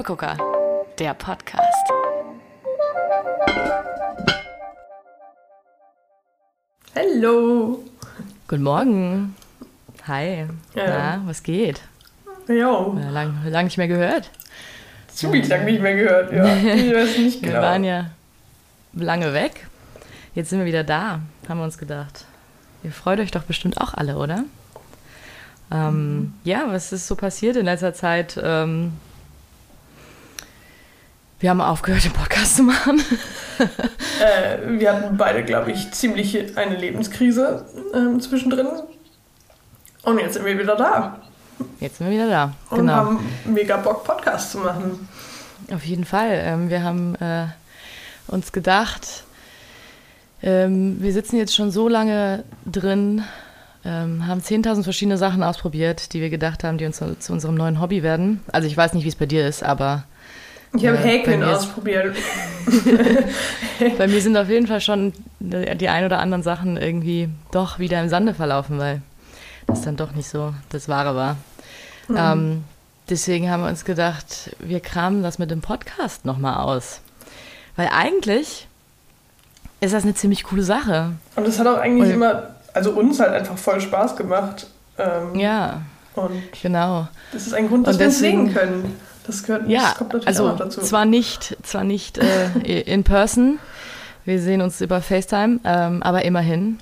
Steppegucker, der Podcast. Hallo. Guten Morgen. Hi. Ja. Na, was geht? Ja, Äh, Lang, lang nicht mehr gehört. ziemlich lange nicht mehr gehört. Ja, ich weiß nicht Wir genau. waren ja lange weg. Jetzt sind wir wieder da, haben wir uns gedacht. Ihr freut euch doch bestimmt auch alle, oder? Ähm, Ja, was ist so passiert in letzter Zeit? Ähm, wir haben aufgehört, den Podcast zu machen. Äh, wir hatten beide, glaube ich, ziemlich eine Lebenskrise ähm, zwischendrin. Und jetzt sind wir wieder da Jetzt sind wir wieder da. und genau. haben mega Bock, Podcast zu machen. Auf jeden Fall. Ähm, wir haben äh, uns gedacht, ähm, wir sitzen jetzt schon so lange drin, ähm, haben 10.000 verschiedene Sachen ausprobiert, die wir gedacht haben, die uns zu unserem neuen Hobby werden. Also ich weiß nicht, wie es bei dir ist, aber Ich habe Ja, Häkeln ausprobiert. bei mir sind auf jeden Fall schon die ein oder anderen Sachen irgendwie doch wieder im Sande verlaufen, weil das dann doch nicht so das Wahre war. Ähm, deswegen haben wir uns gedacht, wir kramen das mit dem Podcast nochmal aus. Weil eigentlich ist das eine ziemlich coole Sache. Und das hat auch eigentlich Und- immer, also uns halt einfach voll Spaß gemacht. Ähm, Ja, Und genau. das ist ein Grund, dass wir deswegen- sehen können. Das, gehört, Ja, das kommt natürlich also auch dazu. zwar nicht, zwar nicht äh, in person, wir sehen uns über FaceTime, ähm, aber immerhin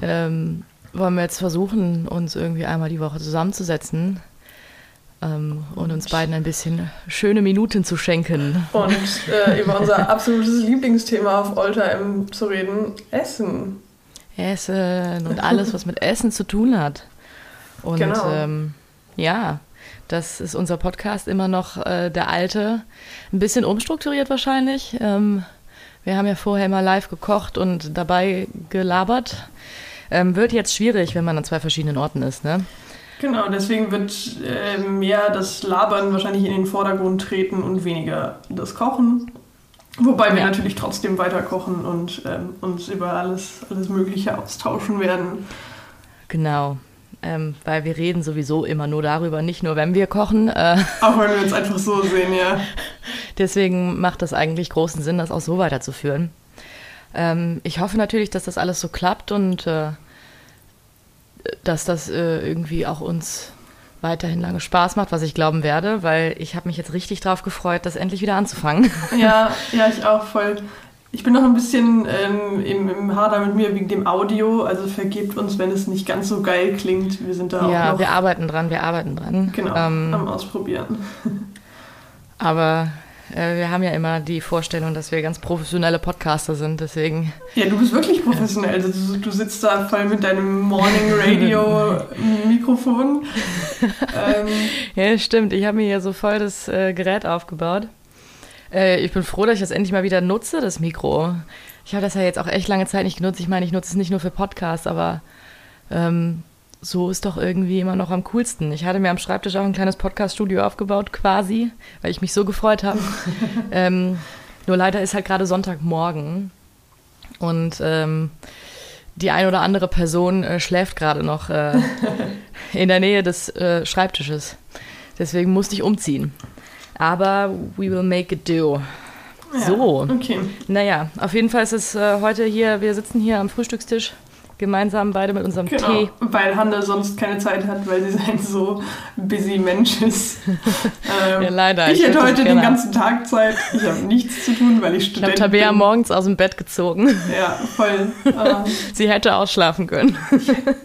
ähm, wollen wir jetzt versuchen, uns irgendwie einmal die Woche zusammenzusetzen ähm, und uns beiden ein bisschen schöne Minuten zu schenken. Und äh, über unser absolutes Lieblingsthema auf Oldtime zu reden, Essen. Essen und alles, was mit Essen zu tun hat. Und Genau. ähm, ja, das ist unser Podcast immer noch äh, der alte, ein bisschen umstrukturiert wahrscheinlich. Ähm, wir haben ja vorher immer live gekocht und dabei gelabert. Ähm, wird jetzt schwierig, wenn man an zwei verschiedenen Orten ist, ne? Genau, deswegen wird äh, mehr das Labern wahrscheinlich in den Vordergrund treten und weniger das Kochen. Wobei wir Ja. natürlich trotzdem weiter kochen und ähm, uns über alles, alles Mögliche austauschen werden. Genau. Ähm, weil wir reden sowieso immer nur darüber, nicht nur wenn wir kochen. Äh, Auch wenn wir uns einfach so sehen, ja. Deswegen macht das eigentlich großen Sinn, das auch so weiterzuführen. Ähm, ich hoffe natürlich, dass das alles so klappt und äh, dass das äh, irgendwie auch uns weiterhin lange Spaß macht, was ich glauben werde, weil ich habe mich jetzt richtig drauf gefreut, das endlich wieder anzufangen. Ja, ja, ich auch voll. Ich bin noch ein bisschen ähm, im, im Hader mit mir wegen dem Audio, also vergebt uns, wenn es nicht ganz so geil klingt. Wir sind da ja, auch noch wir arbeiten dran, wir arbeiten dran. genau, Ähm, am Ausprobieren. aber äh, wir haben ja immer die Vorstellung, dass wir ganz professionelle Podcaster sind, deswegen Ja, du bist wirklich professionell. Also, du, du sitzt da voll mit deinem Morning Radio Mikrofon. ähm, Ja, stimmt. Ich habe mir hier so voll das äh, Gerät aufgebaut. Äh, ich bin froh, dass ich das endlich mal wieder nutze, das Mikro. Ich habe das ja jetzt auch echt lange Zeit nicht genutzt. Ich meine, ich nutze es nicht nur für Podcasts, aber ähm, so ist doch irgendwie immer noch am coolsten. Ich hatte mir am Schreibtisch auch ein kleines Podcast-Studio aufgebaut, quasi, weil ich mich so gefreut habe. ähm, nur leider ist halt gerade Sonntagmorgen und ähm, die ein oder andere Person äh, schläft gerade noch äh, in der Nähe des äh, Schreibtisches. Deswegen musste ich umziehen. Aber we will make it do. ja, So. Okay. Naja, auf jeden Fall ist es äh, heute hier, wir sitzen hier am Frühstückstisch gemeinsam beide mit unserem Genau, Tee. weil Hanne sonst keine Zeit hat, weil sie ein so busy Mensch ist. Ähm, Ja, leider. Ich, Ich hätte heute den ganzen Tag Zeit. Ich habe nichts zu tun, weil ich Ich habe Tabea morgens aus dem Bett gezogen. Ja, voll. Ähm, Sie hätte ausschlafen können.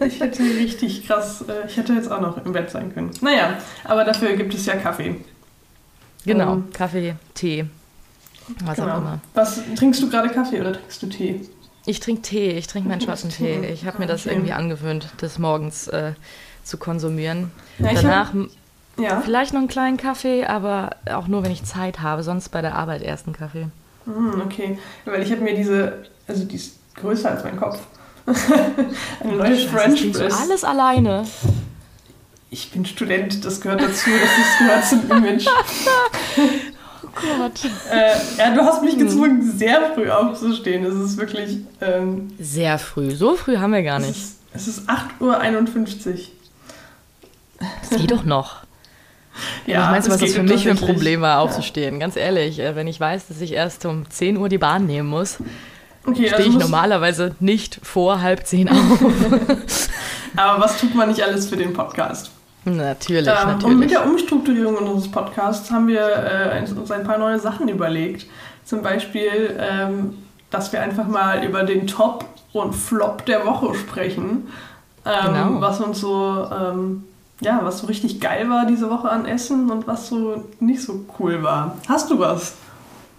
ich hätte richtig krass, äh, ich hätte jetzt auch noch im Bett sein können. Naja, aber dafür gibt es ja Kaffee. Genau, Ähm, Kaffee, Tee, was auch Genau. immer. Was, trinkst du gerade Kaffee oder trinkst du Tee? Ich trinke Tee, ich trinke meinen schwarzen Tee. Ich habe mir das Okay. irgendwie angewöhnt, das morgens äh, zu konsumieren. Ja, Danach Hab, ja. vielleicht noch einen kleinen Kaffee, aber auch nur, wenn ich Zeit habe. Sonst bei der Arbeit erst einen Kaffee. Hm, okay. Weil ich habe mir diese, also die ist größer als mein Kopf. Eine neue French Press. alles alleine. Ich bin Student, das gehört dazu, das ist, gehört zum Image. Gott. Äh, ja, du hast mich Hm. gezwungen, sehr früh aufzustehen. Es ist wirklich. Ähm, Sehr früh. So früh haben wir gar es, nicht. ist, es ist 8.51 Uhr. Das geht doch noch. Ja, was meinst du, was das für mich für ein Problem war, aufzustehen? Ja. Ganz ehrlich, äh, wenn ich weiß, dass ich erst um 10 Uhr die Bahn nehmen muss, okay, stehe also ich normalerweise nicht vor halb zehn auf. Aber was tut man nicht alles für den Podcast? Natürlich, ähm, natürlich. Und mit der Umstrukturierung unseres Podcasts haben wir äh, uns ein paar neue Sachen überlegt. Zum Beispiel, ähm, dass wir einfach mal über den Top und Flop der Woche sprechen. Ähm, genau. Was uns so, ähm, ja, was so richtig geil war diese Woche an Essen und was so nicht so cool war. Hast du was?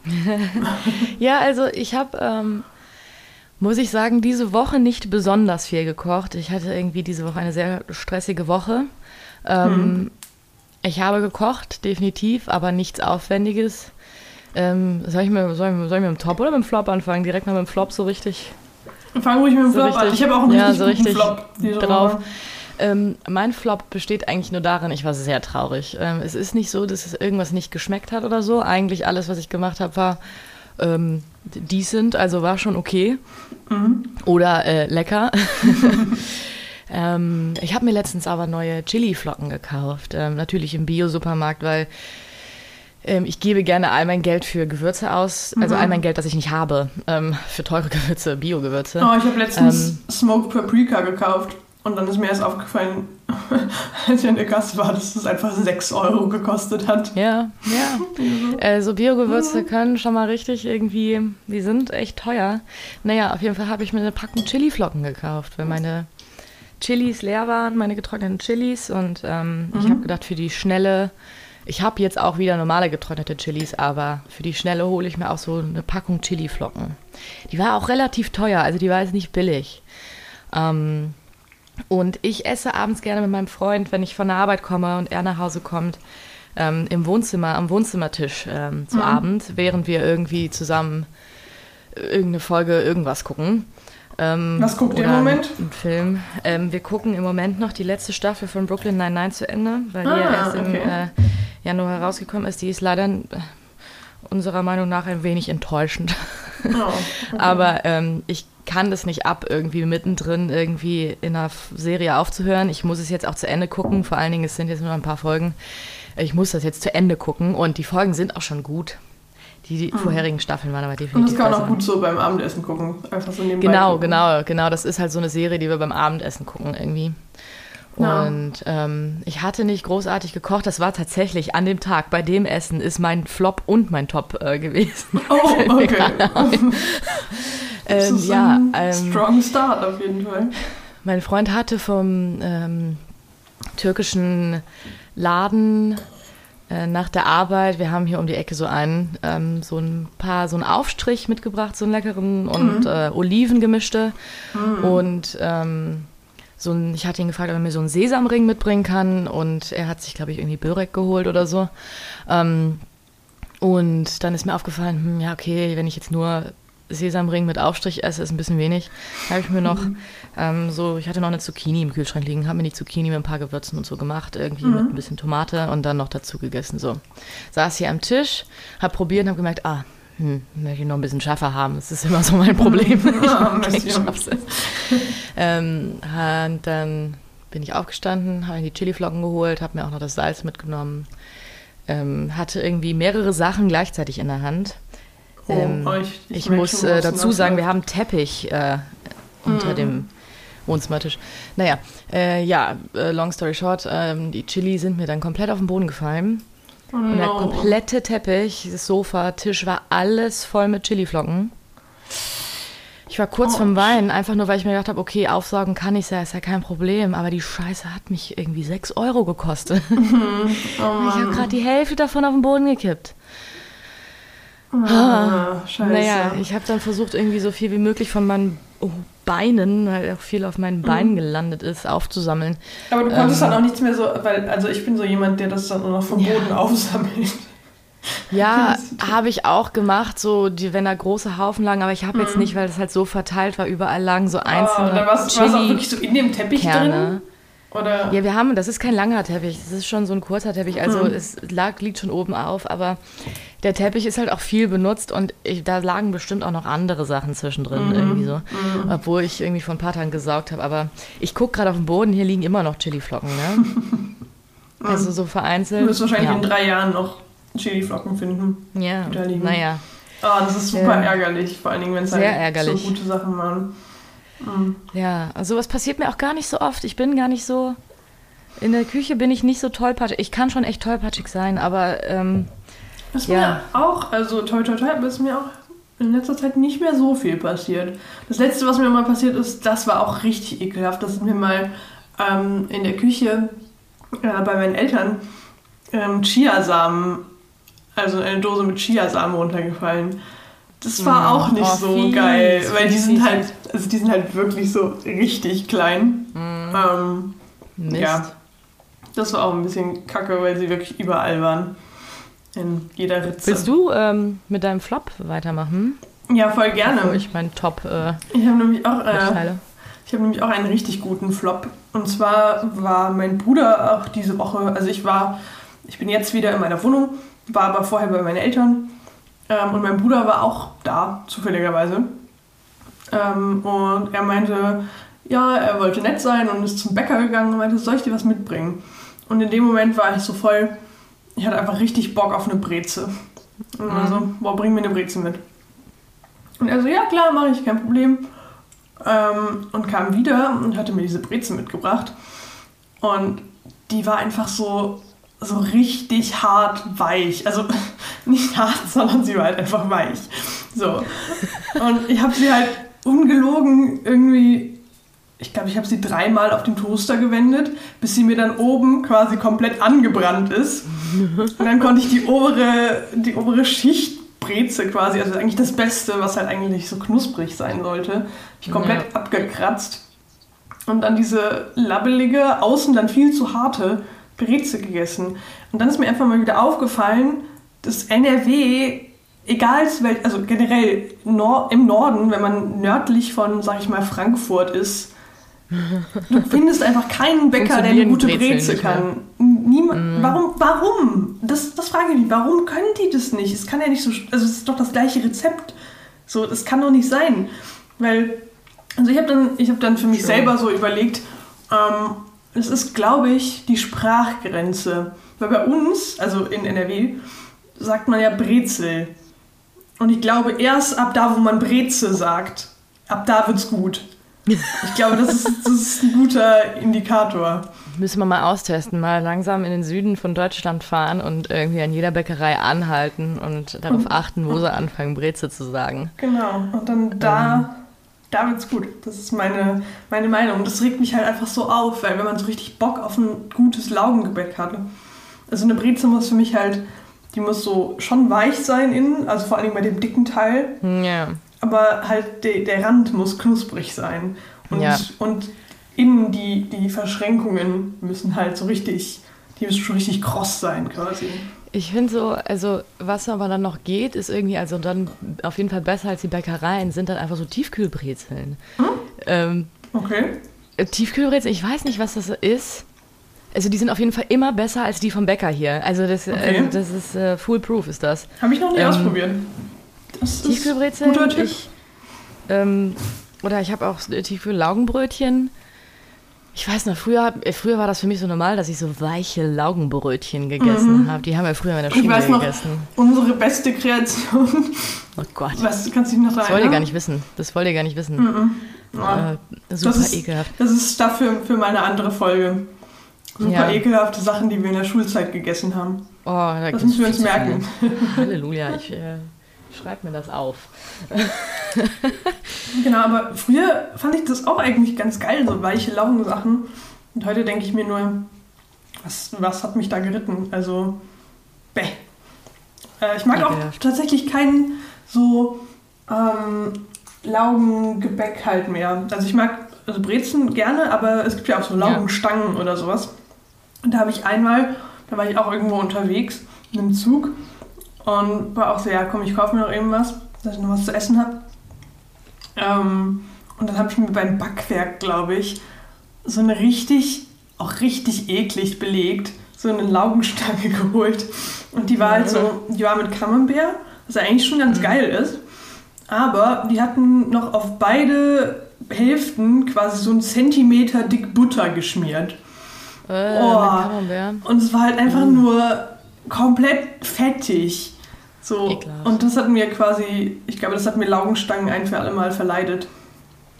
ja, also ich habe, ähm, muss ich sagen, diese Woche nicht besonders viel gekocht. Ich hatte irgendwie diese Woche eine sehr stressige Woche. Ähm, hm. Ich habe gekocht, definitiv, aber nichts Aufwendiges. Ähm, soll, ich mir, soll, ich, soll ich mit dem Top oder mit dem Flop anfangen? Direkt mal mit dem Flop so richtig. Fang ruhig mit dem so Flop richtig, an. Ich habe auch einen ja, so richtig Flop drauf. Ähm, mein Flop besteht eigentlich nur darin, ich war sehr traurig. Ähm, es ist nicht so, dass es irgendwas nicht geschmeckt hat oder so. Eigentlich alles, was ich gemacht habe, war ähm, decent, also war schon okay. Mhm. Oder äh, lecker. Ähm, ich habe mir letztens aber neue Chili-Flocken gekauft. Ähm, natürlich im Bio-Supermarkt, weil ähm, ich gebe gerne all mein Geld für Gewürze aus, also mhm. all mein Geld, das ich nicht habe, ähm, für teure Gewürze, Bio-Gewürze. Oh, ich habe letztens ähm, Smoked Paprika gekauft. Und dann ist mir erst aufgefallen, als ich in der Kasse war, dass es einfach 6 Euro gekostet hat. Ja, ja. Also Biogewürze können schon mal richtig irgendwie, die sind echt teuer. Naja, auf jeden Fall habe ich mir eine Packung Chili-Flocken gekauft, weil meine Chilis leer waren, meine getrockneten Chilis. Und ähm, mhm. ich habe gedacht, für die schnelle, ich habe jetzt auch wieder normale getrocknete Chilis, aber für die schnelle hole ich mir auch so eine Packung Chiliflocken. Die war auch relativ teuer, also die war jetzt nicht billig. Ähm, und ich esse abends gerne mit meinem Freund, wenn ich von der Arbeit komme und er nach Hause kommt, ähm, im Wohnzimmer, am Wohnzimmertisch ähm, zu mhm. Abend, während wir irgendwie zusammen irgendeine Folge irgendwas gucken. Ähm, Was guckt ihr im Moment? Ein Film. Ähm, wir gucken im Moment noch die letzte Staffel von Brooklyn Nine-Nine zu Ende, weil ah, die ja erst okay. im äh, Januar herausgekommen ist. Die ist leider äh, unserer Meinung nach ein wenig enttäuschend. Oh, okay. Aber ähm, ich kann das nicht ab, irgendwie mittendrin irgendwie in einer Serie aufzuhören. Ich muss es jetzt auch zu Ende gucken. Vor allen Dingen, es sind jetzt nur ein paar Folgen. Ich muss das jetzt zu Ende gucken und die Folgen sind auch schon gut. Die, die mhm. vorherigen Staffeln waren aber definitiv. Und das kann man auch gut so beim Abendessen gucken. Einfach so nebenbei. Genau, gucken. genau, genau. Das ist halt so eine Serie, die wir beim Abendessen gucken irgendwie. Und ja. ähm, ich hatte nicht großartig gekocht. Das war tatsächlich an dem Tag bei dem Essen ist mein Flop und mein Top äh, gewesen. Oh, okay. ähm, ist ja, ein ähm, strong Start auf jeden Fall. Mein Freund hatte vom ähm, türkischen Laden äh, nach der Arbeit, wir haben hier um die Ecke so einen, ähm, so ein paar, so einen Aufstrich mitgebracht, so einen leckeren und mhm. äh, Oliven gemischte. Mhm. Und ähm, so ein, ich hatte ihn gefragt, ob er mir so einen Sesamring mitbringen kann und er hat sich, glaube ich, irgendwie Börek geholt oder so. Ähm, und dann ist mir aufgefallen, hm, ja, okay, wenn ich jetzt nur Sesamring mit Aufstrich esse, ist ein bisschen wenig. Habe ich mir noch mhm. ähm, so, ich hatte noch eine Zucchini im Kühlschrank liegen, habe mir die Zucchini mit ein paar Gewürzen und so gemacht, irgendwie mhm. mit ein bisschen Tomate und dann noch dazu gegessen. So, saß hier am Tisch, habe probiert und habe gemerkt, ah, hm, möchte ich noch ein bisschen schärfer haben. Das ist immer so mein Problem. Ja, ähm, und dann bin ich aufgestanden, habe die Chiliflocken geholt, habe mir auch noch das Salz mitgenommen. Ähm, hatte irgendwie mehrere Sachen gleichzeitig in der Hand Oh, ähm, ich, ich, ich muss äh, dazu sagen, wir haben Teppich äh, unter mm. dem Wohnzimmertisch. Naja, äh, ja, äh, long story short, ähm, die Chili sind mir dann komplett auf den Boden gefallen. Oh no. Und der komplette Teppich, das Sofa, Tisch war alles voll mit Chiliflocken. Ich war kurz oh, vom Weinen, einfach nur, weil ich mir gedacht habe, okay, aufsaugen kann ich ja, ist ja kein Problem. Aber die Scheiße hat mich irgendwie 6 Euro gekostet. Mhm. Oh, ich habe gerade die Hälfte davon auf den Boden gekippt. Ah, scheiße. Naja, ich habe dann versucht, irgendwie so viel wie möglich von meinen Beinen, weil auch viel auf meinen Beinen mhm. gelandet ist, aufzusammeln. Aber du konntest ähm, dann auch nichts mehr so, weil, also ich bin so jemand, der das dann nur noch vom Boden ja. aufsammelt. Ja, habe ich auch gemacht, so die, wenn da große Haufen lagen, aber ich habe mhm. jetzt nicht, weil das halt so verteilt war, überall lagen so ah, einzelne. Oh, dann war es auch wirklich so in dem Teppich Kerne. drin? Oder? Ja, wir haben, das ist kein langer Teppich, das ist schon so ein kurzer Teppich, also hm. es lag, liegt schon oben auf, aber der Teppich ist halt auch viel benutzt und ich, da lagen bestimmt auch noch andere Sachen zwischendrin mhm. irgendwie so, mhm. obwohl ich irgendwie vor ein paar Tagen gesaugt habe, aber ich gucke gerade auf den Boden, hier liegen immer noch Chiliflocken, ne? Also so vereinzelt. Du wirst wahrscheinlich ja. in drei Jahren noch Chiliflocken finden. Ja, die da liegen. naja. Ah, das ist super Ja. ärgerlich, vor allen Dingen, wenn es halt so gute Sachen waren. Mhm. Ja, also sowas passiert mir auch gar nicht so oft. Ich bin gar nicht so. In der Küche bin ich nicht so tollpatschig. Ich kann schon echt tollpatschig sein, aber ähm, Das ist Ja. mir auch, also toi toi toi, aber ist mir auch in letzter Zeit nicht mehr so viel passiert. Das letzte, was mir mal passiert ist, das war auch richtig ekelhaft. Das ist mir mal ähm, in der Küche äh, bei meinen Eltern ähm, Chiasamen, also eine Dose mit Chiasamen runtergefallen. Das war Mm, auch nicht oh, so fies, geil, weil die fies, sind fies. halt, also die sind halt wirklich so richtig klein. Ähm, Mist. Ja. das war auch ein bisschen kacke, weil sie wirklich überall waren. In jeder Ritze. Willst du ähm, mit deinem Flop weitermachen? Ja, voll gerne. Bevor ich meinen Top äh, Ich habe nämlich auch, äh, ich habe nämlich auch einen richtig guten Flop. Und zwar war mein Bruder auch diese Woche, also ich war, ich bin jetzt wieder in meiner Wohnung, war aber vorher bei meinen Eltern. Ähm, und mein Bruder war auch da, zufälligerweise. Ähm, und er meinte, ja, er wollte nett sein und ist zum Bäcker gegangen und meinte, soll ich dir was mitbringen? Und in dem Moment war ich so voll, ich hatte einfach richtig Bock auf eine Breze. Und war so, boah, bring mir eine Breze mit. Und er so, ja klar, mache ich, kein Problem. Ähm, und kam wieder und hatte mir diese Breze mitgebracht. Und die war einfach so, so richtig hart weich. Also nicht hart, sondern sie war halt einfach weich. So. Und ich habe sie halt ungelogen irgendwie, ich glaube, ich habe sie dreimal auf den Toaster gewendet, bis sie mir dann oben quasi komplett angebrannt ist. Und dann konnte ich die obere, die obere Schicht Breze quasi, also eigentlich das Beste, was halt eigentlich so knusprig sein sollte, ich komplett abgekratzt. Und dann diese labbelige, außen dann viel zu harte Breze gegessen. Und dann ist mir einfach mal wieder aufgefallen, dass NRW, egal zu wel- also generell Nor im Norden, wenn man nördlich von, sag ich mal, Frankfurt ist, du findest einfach keinen Bäcker, der eine gute Breze kann. Niemand, Warum? Warum? Das, das frage ich mich. Warum können die das nicht? Es kann ja nicht so. Also, es ist doch das gleiche Rezept. So, das kann doch nicht sein. Weil, also, ich habe dann, ich hab dann für mich Sure. selber so überlegt, ähm, es ist, glaube ich, die Sprachgrenze. Weil bei uns, also in NRW, sagt man ja Brezel. Und ich glaube, erst ab da, wo man Breze sagt, ab da wird's gut. Ich glaube, das ist, das ist ein guter Indikator. Müssen wir mal austesten, mal langsam in den Süden von Deutschland fahren und irgendwie an jeder Bäckerei anhalten und darauf achten, wo sie anfangen, Breze zu sagen. Genau. Und dann da, da wird's gut. Das ist meine, meine Meinung. Das regt mich halt einfach so auf, weil wenn man so richtig Bock auf ein gutes Laugengebäck hat. Also eine Breze muss für mich halt, die muss so schon weich sein innen, also vor allem bei dem dicken Teil. Ja. aber halt de, der Rand muss knusprig sein. Und, Ja. und innen die, die Verschränkungen müssen halt so richtig, die müssen schon richtig kross sein quasi. Ich finde so, also was aber dann noch geht, ist irgendwie, also dann auf jeden Fall besser als die Bäckereien, sind dann einfach so Tiefkühlbrezeln. Ähm, Okay. äh, Tiefkühlbrezeln, ich weiß nicht, was das ist. Also die sind auf jeden Fall immer besser als die vom Bäcker hier. Also das, Okay. also das ist äh, foolproof ist das. Habe ich noch nie Ähm, ausprobiert. Das Tiefkühlbrezeln. guter Tipp. Ich, ähm, oder ich habe auch äh, Tiefkühl-Laugenbrötchen. Ich weiß noch, früher, äh, früher war das für mich so normal, dass ich so weiche Laugenbrötchen gegessen habe. Die haben wir früher in der Mhm. ich Schule weiß noch, gegessen. unsere beste Kreation. Oh Gott. Was, kannst du dich noch daran Das wollt ihr gar nicht wissen. Das wollt ihr gar nicht wissen. Ah, Äh, super ist- ekelhaft. Das ist dafür für meine andere Folge. Super Ja. ekelhafte Sachen, die wir in der Schulzeit gegessen haben. Oh, da Das müssen wir uns merken. Halleluja, ich äh, schreibe mir das auf. Genau, aber früher fand ich das auch eigentlich ganz geil, so weiche Laugensachen. Und heute denke ich mir nur, was, was hat mich da geritten? Also, bäh. Äh, ich mag auch Ekelhaft. tatsächlich keinen so ähm, Laugengebäck halt mehr. Also ich mag also Brezen gerne, aber es gibt ja auch so Laugenstangen oder sowas. Und da habe ich einmal, da war ich auch irgendwo unterwegs in einem Zug und war auch so, ja komm, ich kaufe mir noch irgendwas, dass ich noch was zu essen habe. Ähm, und dann habe ich mir beim Backwerk, glaube ich, so eine richtig, auch richtig eklig belegt, so eine Laugenstange geholt. Und die war halt so, die war mit Camembert, was ja eigentlich schon ganz geil ist. Aber die hatten noch auf beide Hälften quasi so einen Zentimeter dick Butter geschmiert. Äh, Oh. Und es war halt einfach nur komplett fettig. So. Ekelhaft. Und das hat mir quasi, ich glaube, das hat mir Laugenstangen ein für alle Mal verleidet.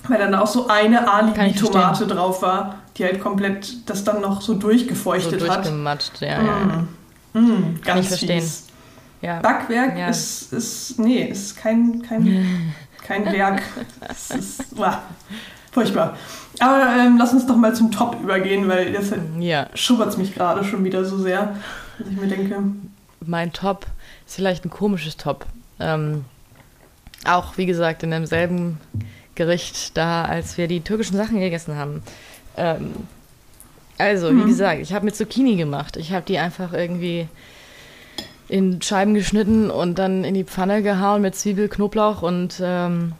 Weil dann auch so eine Kann Alibi-Tomate drauf war, die halt komplett das dann noch so So durchgefeuchtet hat. durchgematscht, ja, ja. Mm. Mm, ganz ich verstehen. fies. ja. Backwerk Ja. ist, ist, nee, ist kein, kein, kein Werk. Es ist, uah, furchtbar. Aber ähm, lass uns doch mal zum Top übergehen, weil jetzt Ja, schubbert es mich gerade schon wieder so sehr, dass ich mir denke, mein Top ist vielleicht ein komisches Top. Ähm, auch, wie gesagt, in demselben Gericht da, als wir die türkischen Sachen gegessen haben. Ähm, also, wie Mhm. gesagt, ich habe mit Zucchini gemacht. Ich habe die einfach irgendwie in Scheiben geschnitten und dann in die Pfanne gehauen mit Zwiebel, Knoblauch und ähm,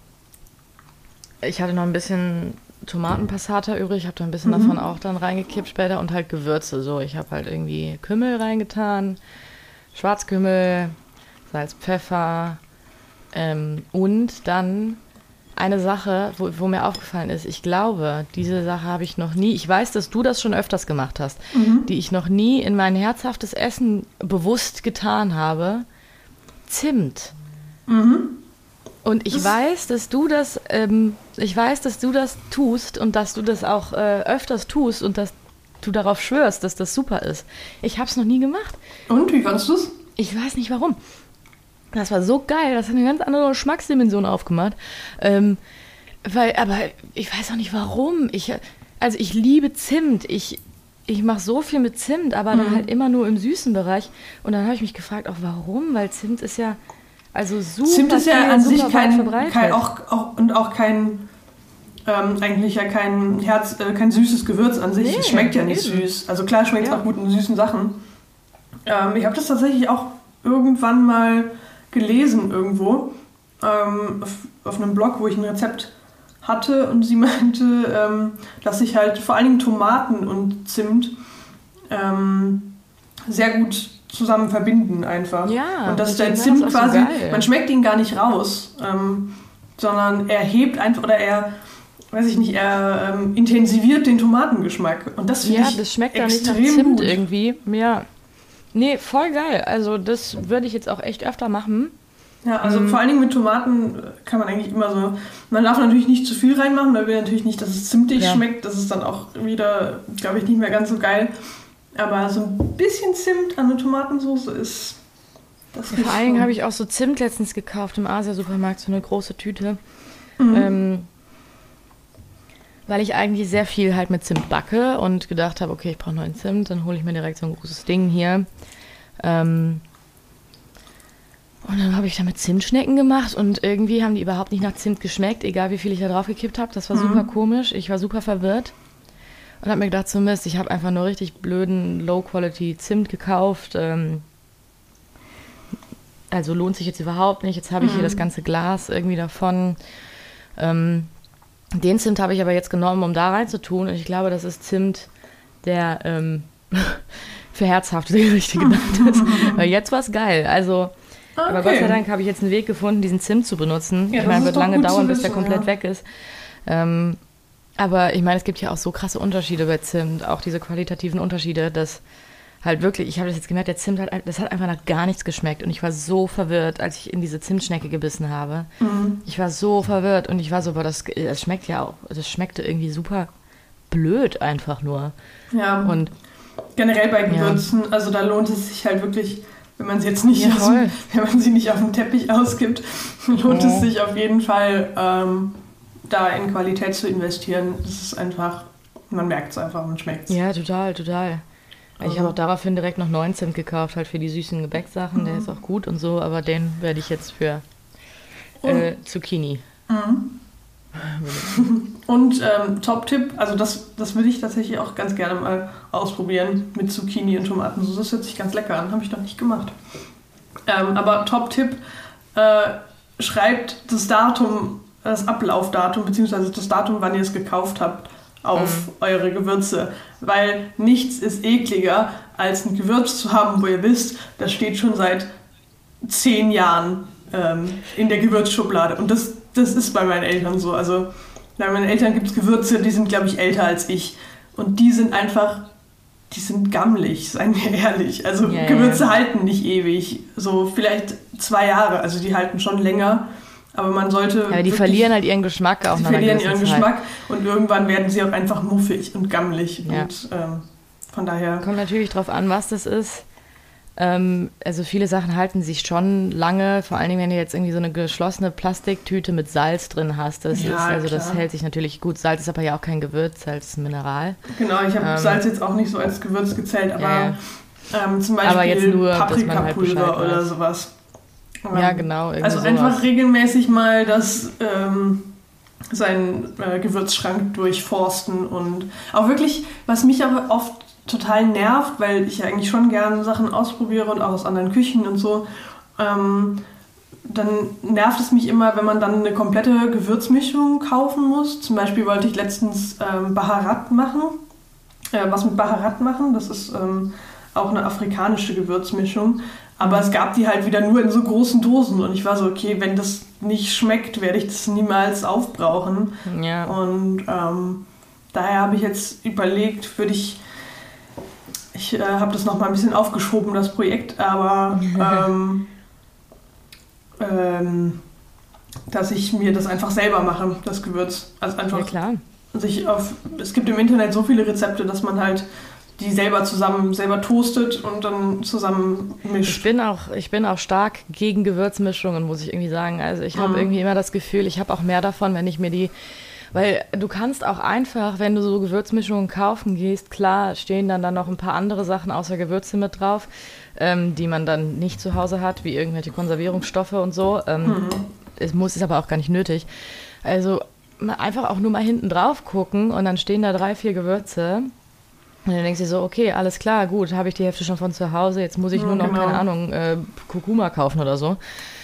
ich hatte noch ein bisschen Tomatenpassata übrig, habe da ein bisschen Mhm. davon auch dann reingekippt später und halt Gewürze. So, ich habe halt irgendwie Kümmel reingetan, Schwarzkümmel, Salz, Pfeffer ähm, und dann eine Sache, wo, wo mir aufgefallen ist, ich glaube, diese Sache habe ich noch nie, ich weiß, dass du das schon öfters gemacht hast, die ich noch nie in mein herzhaftes Essen bewusst getan habe, Zimt. Und ich Das- weiß, dass du das, ähm, ich weiß, dass du das tust und dass du das auch äh, öfters tust und dass du darauf schwörst, dass das super ist. Ich habe es noch nie gemacht. und wie fandest du es? Ich weiß nicht warum. Das war so geil, das hat eine ganz andere Geschmacksdimension aufgemacht. Ähm, weil, aber ich weiß auch nicht warum. Ich, also ich liebe Zimt. Ich, ich mache so viel mit Zimt, aber dann halt immer nur im süßen Bereich. Und dann habe ich mich gefragt, auch warum, weil Zimt ist ja also super. Zimt ist ja an sich kein, kein auch, auch, und auch kein, ähm, eigentlich ja kein Herz, äh, kein süßes Gewürz an sich. Nee, es schmeckt ja nicht eben. süß. Also klar schmeckt es Ja. auch gut in süßen Sachen. Ähm, ich habe das tatsächlich auch irgendwann mal gelesen irgendwo ähm, auf, auf einem Blog, wo ich ein Rezept hatte und sie meinte, ähm, dass sich halt vor allen Dingen Tomaten und Zimt ähm, sehr gut zusammen verbinden einfach. Ja, und dass der Zimt das so quasi, geil. man schmeckt ihn gar nicht raus, ähm, sondern er hebt einfach oder er, weiß ich nicht, er ähm, intensiviert den Tomatengeschmack. Und das finde Ja, ich das schmeckt da nicht nach extrem Zimt gut. irgendwie. Ja. Nee, voll geil. Also das würde ich jetzt auch echt öfter machen. Ja, also Mhm. vor allen Dingen mit Tomaten kann man eigentlich immer so. Man darf natürlich nicht zu viel reinmachen, weil wir natürlich nicht, dass es zimtig Ja. schmeckt. Das ist dann auch wieder, glaube ich, nicht mehr ganz so geil. Aber so ein bisschen Zimt an der Tomatensauce ist. Das Vor allen Dingen habe ich auch so Zimt letztens gekauft im Asia-Supermarkt, so eine große Tüte. Mhm. Ähm, weil ich eigentlich sehr viel halt mit Zimt backe und gedacht habe, okay, ich brauche neuen Zimt, dann hole ich mir direkt so ein großes Ding hier. Ähm, und dann habe ich damit Zimtschnecken gemacht und irgendwie haben die überhaupt nicht nach Zimt geschmeckt, egal wie viel ich da drauf gekippt habe. Das war Mhm. super komisch. Ich war super verwirrt und habe mir gedacht, so Mist, ich habe einfach nur richtig blöden Low-Quality Zimt gekauft. Ähm, also lohnt sich jetzt überhaupt nicht. Jetzt habe ich hier Mhm. das ganze Glas irgendwie davon. Ähm, den Zimt habe ich aber jetzt genommen, um da reinzutun. Und ich glaube, das ist Zimt, der ähm, für herzhafte Gerichte gedacht ist. Weil jetzt war es geil. Also, aber Gott sei Dank habe ich jetzt einen Weg gefunden, diesen Zimt zu benutzen. Ja, ich meine, wird lange dauern, bis der komplett ja. weg ist. Ähm, aber ich meine, es gibt ja auch so krasse Unterschiede bei Zimt, auch diese qualitativen Unterschiede, dass halt wirklich, ich habe das jetzt gemerkt, der Zimt hat, das hat einfach nach gar nichts geschmeckt und ich war so verwirrt, als ich in diese Zimtschnecke gebissen habe. Mhm. Ich war so verwirrt und ich war so, boah, das, das schmeckt ja auch, das schmeckte irgendwie super blöd einfach nur. Ja, Und generell bei Ja. Gewürzen, also da lohnt es sich halt wirklich, wenn man sie jetzt nicht, Ja, aus, wenn man sie nicht auf dem Teppich ausgibt, lohnt Ja. es sich auf jeden Fall, ähm, da in Qualität zu investieren. Das ist einfach, man merkt es einfach, man schmeckt es. ja, total, total. Ich Also- habe auch daraufhin direkt noch 9 Zimt gekauft, halt für die süßen Gebäcksachen, der ist auch gut und so, aber den werde ich jetzt für äh, Zucchini. Und ähm, Top-Tipp, also das, das würde ich tatsächlich auch ganz gerne mal ausprobieren mit Zucchini und Tomatensauce. Das hört sich ganz lecker an, habe ich noch nicht gemacht. Ähm, aber Top-Tipp, äh, schreibt das Datum, das Ablaufdatum, beziehungsweise das Datum, wann ihr es gekauft habt, auf eure Gewürze. Weil nichts ist ekliger, als ein Gewürz zu haben, wo ihr wisst, das steht schon seit zehn Jahren ähm, in der Gewürzschublade. Und das, das ist bei meinen Eltern so. Also bei meinen Eltern gibt es Gewürze, die sind, glaube ich, älter als ich. Und die sind einfach die sind gammelig, seien wir ehrlich. Also Ja, Gewürze ja. halten nicht ewig. So vielleicht zwei Jahre. Also die halten schon länger. Aber man sollte. Ja, die verlieren halt ihren Geschmack auch einer verlieren ihren Zeit. Geschmack und irgendwann werden sie auch einfach muffig und gammelig. Ja. Und ähm, von daher. Kommt natürlich drauf an, was das ist. Ähm, also viele Sachen halten sich schon lange, vor allen Dingen, wenn du jetzt irgendwie so eine geschlossene Plastiktüte mit Salz drin hast. Das Ja, ist, also das klar. hält sich natürlich gut. Salz ist aber ja auch kein Gewürz, Salz ist ein Mineral. Genau, ich habe Ähm, Salz jetzt auch nicht so als Gewürz gezählt, aber Ja, Ähm, zum Beispiel Aber jetzt nur, halt Paprikapulver Bescheid oder sowas. Ja, Ähm, genau. Also sowas. einfach regelmäßig mal das, ähm, seinen äh, Gewürzschrank durchforsten und auch wirklich, was mich aber oft total nervt, weil ich ja eigentlich schon gerne Sachen ausprobiere und auch aus anderen Küchen und so, ähm, dann nervt es mich immer, wenn man dann eine komplette Gewürzmischung kaufen muss. Zum Beispiel wollte ich letztens ähm, Baharat machen, äh, was mit Baharat machen, das ist ähm, auch eine afrikanische Gewürzmischung. Aber es gab die halt wieder nur in so großen Dosen und ich war so, okay, wenn das nicht schmeckt, werde ich das niemals aufbrauchen. Ja. Und ähm, daher habe ich jetzt überlegt, würde ich, ich äh, habe das noch mal ein bisschen aufgeschoben, das Projekt, aber ähm, ähm, dass ich mir das einfach selber mache, das Gewürz. Also ja, einfach klar. sich auf, es gibt im Internet so viele Rezepte, dass man halt die selber zusammen, selber toastet und dann zusammen Ich mischt. bin auch, ich bin auch stark gegen Gewürzmischungen, muss ich irgendwie sagen. Also ich habe Mhm. irgendwie immer das Gefühl, ich habe auch mehr davon, wenn ich mir die, weil du kannst auch einfach, wenn du so Gewürzmischungen kaufen gehst, klar stehen dann da noch ein paar andere Sachen außer Gewürze mit drauf, ähm, die man dann nicht zu Hause hat, wie irgendwelche Konservierungsstoffe und so. Ähm, Mhm. Es muss, ist aber auch gar nicht nötig. Also einfach auch nur mal hinten drauf gucken und dann stehen da drei, vier Gewürze. Und dann denkst du dir so, okay, alles klar, gut, habe ich die Hälfte schon von zu Hause, jetzt muss ich Ja, nur noch, genau. keine Ahnung, äh, Kurkuma kaufen oder so.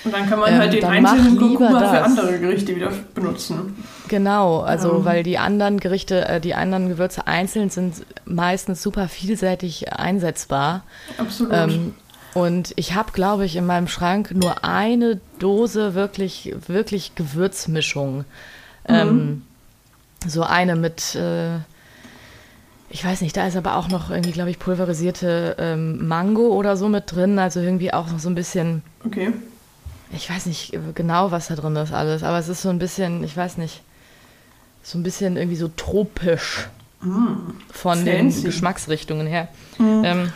Und dann kann man Ähm, halt den einzelnen lieber Kurkuma für das. andere Gerichte wieder benutzen. Genau, also Ähm. weil die anderen Gerichte, äh, die anderen Gewürze einzeln sind meistens super vielseitig einsetzbar. Absolut. Ähm, und ich habe, glaube ich, in meinem Schrank nur eine Dose wirklich, wirklich Gewürzmischung. Ähm, so eine mit, äh, ich weiß nicht, da ist aber auch noch irgendwie, glaube ich, pulverisierte ähm, Mango oder so mit drin. Also irgendwie auch noch so ein bisschen, okay. ich weiß nicht genau, was da drin ist alles, aber es ist so ein bisschen, ich weiß nicht, so ein bisschen irgendwie so tropisch von den fancy. Geschmacksrichtungen her. Ähm,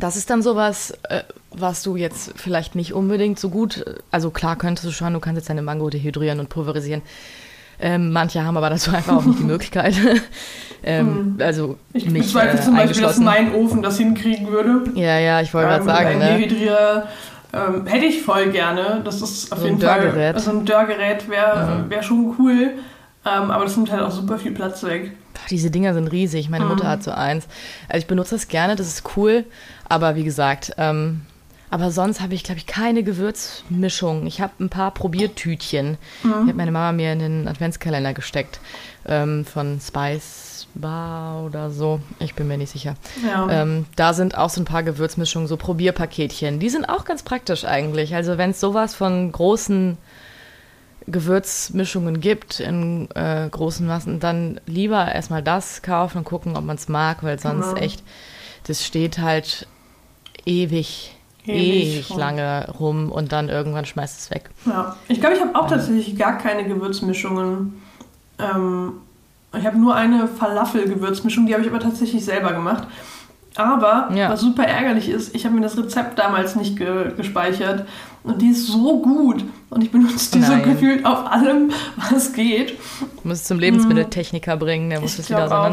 das ist dann sowas, äh, was du jetzt vielleicht nicht unbedingt so gut, also klar könntest du schon, du kannst jetzt deine Mango dehydrieren und pulverisieren. Ähm, manche haben aber dazu einfach auch nicht die Möglichkeit. ähm, Also Ich mich bezweifle äh, zum Beispiel, dass mein Ofen das hinkriegen würde. Ja, ja, ich wollte Ähm, gerade sagen, ne? Dehydrierer ähm, hätte ich voll gerne. Das ist auf So jeden Fall. Dörrgerät. Also ein Dörrgerät wäre wär schon cool. Ähm, aber das nimmt halt auch super viel Platz weg. Boah, diese Dinger sind riesig. Meine Mutter hat so eins. Also ich benutze das gerne, das ist cool. Aber wie gesagt, ähm, aber sonst habe ich, glaube ich, keine Gewürzmischung. Ich habe ein paar Probiertütchen. Die hat meine Mama mir in den Adventskalender gesteckt. Ähm, von Spice Bar oder so. Ich bin mir nicht sicher. Ja. Ähm, da sind auch so ein paar Gewürzmischungen, so Probierpaketchen. Die sind auch ganz praktisch eigentlich. Also wenn es sowas von großen Gewürzmischungen gibt in äh, großen Massen, dann lieber erstmal das kaufen und gucken, ob man es mag, weil sonst Genau. echt, das steht halt ewig, Ewig lange rum und dann irgendwann schmeißt es weg. Ja, ich glaube, ich habe auch tatsächlich gar keine Gewürzmischungen. Ähm, ich habe nur eine Falafel-Gewürzmischung, die habe ich aber tatsächlich selber gemacht. Aber Ja. was super ärgerlich ist, ich habe mir das Rezept damals nicht ge gespeichert und die ist so gut und ich benutze die so Nein. gefühlt auf allem, was geht. Du musst es zum Lebensmitteltechniker bringen, der muss Ich es wieder auch.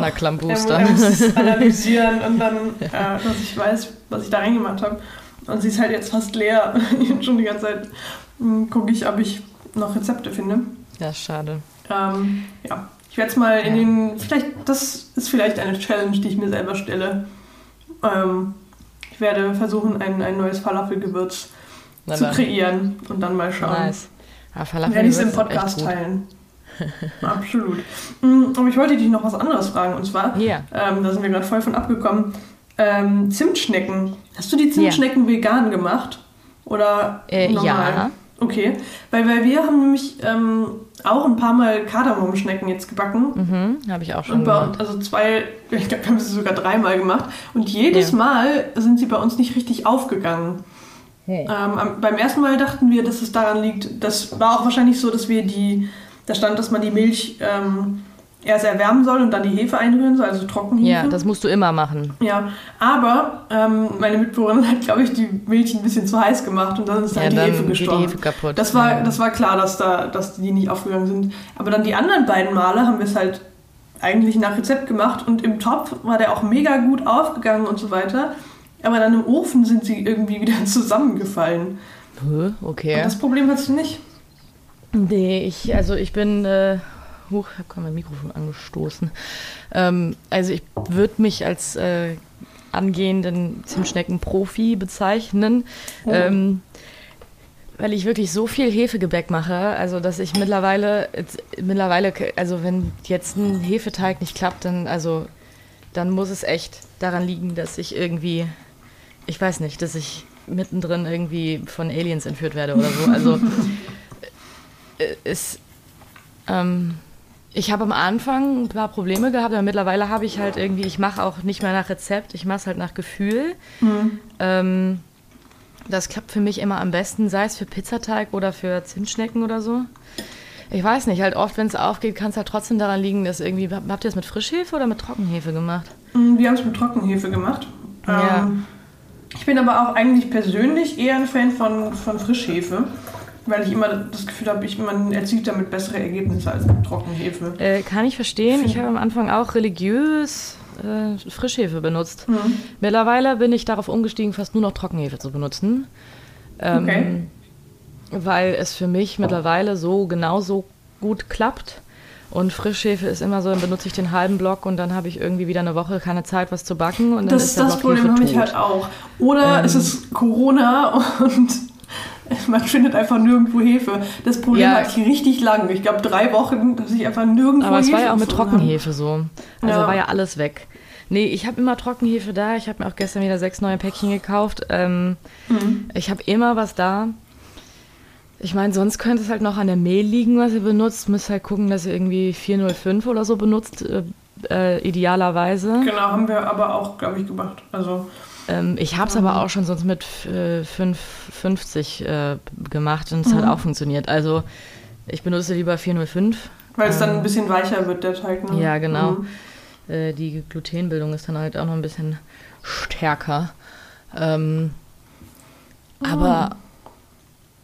Er, er muss es analysieren und dann, äh, dass ich weiß, was ich da reingemacht habe. Und sie ist halt jetzt fast leer. Schon die ganze Zeit gucke ich, ob ich noch Rezepte finde. ja, schade. Ähm, ja, ich werde es mal in Ja. den. Vielleicht, das ist vielleicht eine Challenge, die ich mir selber stelle. Ähm, ich werde versuchen, ein, ein neues Falafelgewürz Na zu kreieren und dann mal schauen. Nice. Ja, Falafel Werde ich es im Podcast teilen. Absolut. Aber ich wollte dich noch was anderes fragen. Und zwar, Ja. ähm, da sind wir gerade voll von abgekommen. Ähm, Zimtschnecken. Hast du die Zimtschnecken vegan gemacht? Oder Äh, normal? ja, Okay, weil, weil wir haben nämlich ähm, auch ein paar Mal Kardamomschnecken jetzt gebacken. Mhm, habe ich auch schon Und bei, gemacht. also zwei, ich glaube, wir haben sie sogar dreimal gemacht. Und jedes Ja. Mal sind sie bei uns nicht richtig aufgegangen. Hey. Ähm, beim ersten Mal dachten wir, dass es daran liegt, das war auch wahrscheinlich so, dass wir die, da stand, dass man die Milch ähm, erst erwärmen soll und dann die Hefe einrühren soll, also Trockenhefe. Ja, das musst du immer machen. Ja, aber ähm, meine Mitbewohnerin hat, glaube ich, die Milch ein bisschen zu heiß gemacht und dann ist dann Ja, die dann Hefe geht die gestorben. Hefe kaputt. Das war, Ja. das war klar, dass, da, dass die nicht aufgegangen sind. Aber dann die anderen beiden Male haben wir es halt eigentlich nach Rezept gemacht und im Topf war der auch mega gut aufgegangen und so weiter. Aber dann im Ofen sind sie irgendwie wieder zusammengefallen. Hä? Und Okay. das Problem hast du nicht. Nee, ich, also ich bin, äh, huch, ich habe gerade mein Mikrofon angestoßen. Ähm, also ich würde mich als äh, angehenden Zimtschnecken-Profi bezeichnen. Oh. Ähm, weil ich wirklich so viel Hefegebäck mache, also dass ich mittlerweile, jetzt- mittlerweile, also wenn jetzt ein Hefeteig nicht klappt, dann, also, dann muss es echt daran liegen, dass ich irgendwie, ich weiß nicht, dass ich mittendrin irgendwie von Aliens entführt werde oder so. Also äh, es, ähm, ich habe am Anfang ein paar Probleme gehabt, aber mittlerweile habe ich halt irgendwie, ich mache auch nicht mehr nach Rezept, ich mache es halt nach Gefühl. Hm. Ähm, das klappt für mich immer am besten, sei es für Pizzateig oder für Zimtschnecken oder so. Ich weiß nicht, halt oft, wenn es aufgeht, kann es halt trotzdem daran liegen, dass irgendwie, habt ihr das mit Frischhefe oder mit Trockenhefe gemacht? Mm, Wir haben es mit Trockenhefe gemacht. Ja. Ähm, ich bin aber auch eigentlich persönlich eher ein Fan von, von Frischhefe, weil ich immer das Gefühl habe, ich, man erzielt damit bessere Ergebnisse als mit Trockenhefe. Äh, kann ich verstehen. Ich habe am Anfang auch religiös äh, Frischhefe benutzt. Mhm. Mittlerweile bin ich darauf umgestiegen, fast nur noch Trockenhefe zu benutzen. Ähm, Okay. Weil es für mich mittlerweile so genauso gut klappt. Und Frischhefe ist immer so, dann benutze ich den halben Block und dann habe ich irgendwie wieder eine Woche keine Zeit, was zu backen. Und dann Das, ist das Block Problem habe ich halt auch. Oder Ähm. es ist Corona und man findet einfach nirgendwo Hefe. Das Problem Ja. hatte ich richtig lang. Ich glaube drei Wochen, dass ich einfach nirgendwo Aber es war ja auch mit Trockenhefe so. Also Ja. war ja alles weg. Nee, ich habe immer Trockenhefe da. Ich habe mir auch gestern wieder sechs neue Päckchen gekauft. Ähm. Mhm. Ich habe immer was da. Ich meine, sonst könnte es halt noch an der Mehl liegen, was ihr benutzt. Müsst halt gucken, dass ihr irgendwie 405 oder so benutzt, äh, äh, idealerweise. Genau, haben wir aber auch, glaube ich, gemacht. Also, Ähm, ich habe es aber auch schon sonst mit äh, 550 äh, gemacht und es hat Mhm. auch funktioniert. Also ich benutze lieber 405. weil es dann Ähm. ein bisschen weicher wird, der Teig. Ne? Ja, genau. Mhm. Äh, die Glutenbildung ist dann halt auch noch ein bisschen stärker. Ähm, aber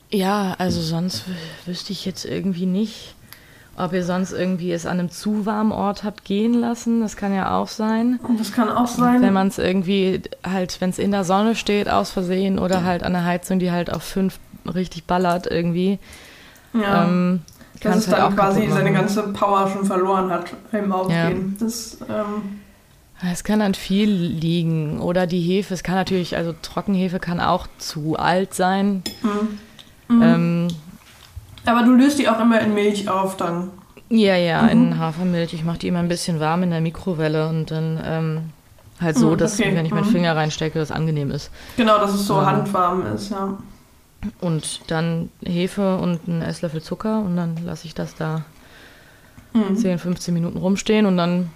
ja, also sonst wü- wüsste ich jetzt irgendwie nicht, ob ihr sonst irgendwie es an einem zu warmen Ort habt gehen lassen. Das kann ja auch sein. Und das kann auch sein. Wenn man es irgendwie halt, wenn es in der Sonne steht, aus Versehen oder halt an der Heizung, die halt auf fünf richtig ballert irgendwie, ja. ähm, kann dass es halt dann auch quasi seine machen. ganze Power schon verloren hat im Aufgehen. Das, ähm, Es kann an viel liegen. Oder die Hefe, es kann natürlich, also Trockenhefe kann auch zu alt sein. mhm. Ähm, Aber du löst die auch immer in Milch auf dann. ja, ja, Mhm. in Hafermilch. Ich mache die immer ein bisschen warm in der Mikrowelle und dann ähm, halt so, Mhm, dass, okay, wenn ich meinen mhm. Finger reinstecke, das angenehm ist. Genau, dass es so Ja. handwarm ist, ja. Und dann Hefe und einen Esslöffel Zucker und dann lasse ich das da Mhm. 10, 15 Minuten rumstehen und dann.